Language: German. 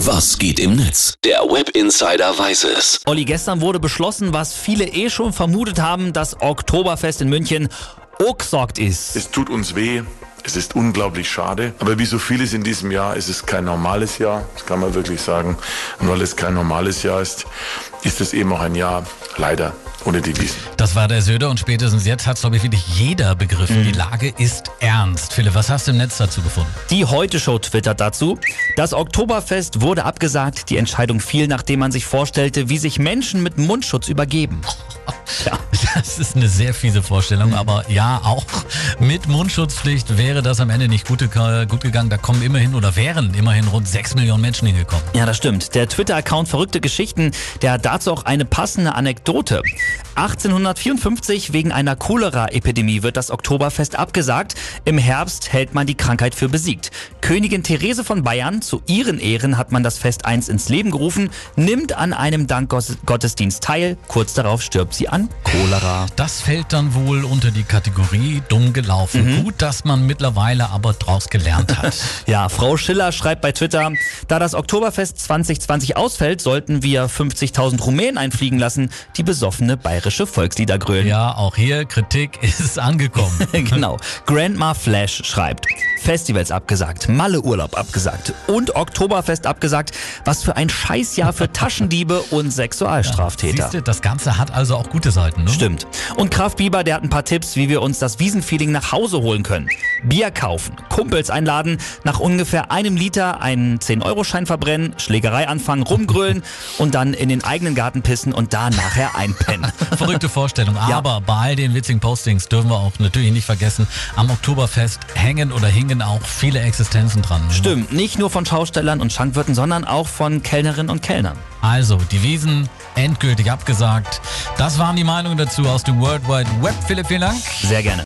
Was geht im Netz? Der Web Insider weiß es. Olli, gestern wurde beschlossen, was viele eh schon vermutet haben, das Oktoberfest in München gesagt ist. Es tut uns weh. Es ist unglaublich schade. Aber wie so vieles in diesem Jahr ist es kein normales Jahr. Das kann man wirklich sagen. Und weil es kein normales Jahr ist, ist es eben auch ein Jahr, leider, ohne Devisen. Das war der Söder und spätestens jetzt hat es, glaube ich, wirklich jeder begriffen. Die Lage ist ernst. Philipp, was hast du im Netz dazu gefunden? Die Heute-Show twittert dazu. Das Oktoberfest wurde abgesagt. Die Entscheidung fiel, nachdem man sich vorstellte, wie sich Menschen mit Mundschutz übergeben. Ja. Das ist eine sehr fiese Vorstellung, aber ja, auch mit Mundschutzpflicht wäre das am Ende nicht gut, gut gegangen. Da kommen immerhin oder wären immerhin rund 6 Millionen Menschen hingekommen. Ja, das stimmt. Der Twitter-Account Verrückte Geschichten, der hat dazu auch eine passende Anekdote. 1854 wegen einer Cholera-Epidemie wird das Oktoberfest abgesagt. Im Herbst hält man die Krankheit für besiegt. Königin Therese von Bayern, zu ihren Ehren hat man das Fest 1 ins Leben gerufen, nimmt an einem Dankgottesdienst teil. Kurz darauf stirbt sie an Cholera. Das fällt dann wohl unter die Kategorie dumm gelaufen. Gut, dass man mittlerweile aber draus gelernt hat. Ja, Frau Schiller schreibt bei Twitter, da das Oktoberfest 2020 ausfällt, sollten wir 50.000 Rumänen einfliegen lassen, die besoffene bayerische Volkslieder grölen. ja, auch hier Kritik ist angekommen. genau. Grandma Flash schreibt. Festivals abgesagt, Malle-Urlaub abgesagt und Oktoberfest abgesagt. Was für ein Scheißjahr für Taschendiebe und Sexualstraftäter. Siehst du, das Ganze hat also auch gute Seiten, ne? Stimmt. Und Kraft Bieber, der hat ein paar Tipps, wie wir uns das Wiesenfeeling nach Hause holen können. Bier kaufen, Kumpels einladen, nach ungefähr einem Liter einen 10-Euro-Schein verbrennen, Schlägerei anfangen, rumgrölen und dann in den eigenen Garten pissen und da nachher einpennen. Verrückte Vorstellung. Ja. Aber bei all den witzigen Postings dürfen wir auch natürlich nicht vergessen, am Oktoberfest hängen oder hingen auch viele Existenzen dran. Stimmt, nicht nur von Schaustellern und Schankwirten, sondern auch von Kellnerinnen und Kellnern. Also, die Wiesen endgültig abgesagt. Das waren die Meinungen dazu aus dem World Wide Web. Philipp, vielen Dank. Sehr gerne.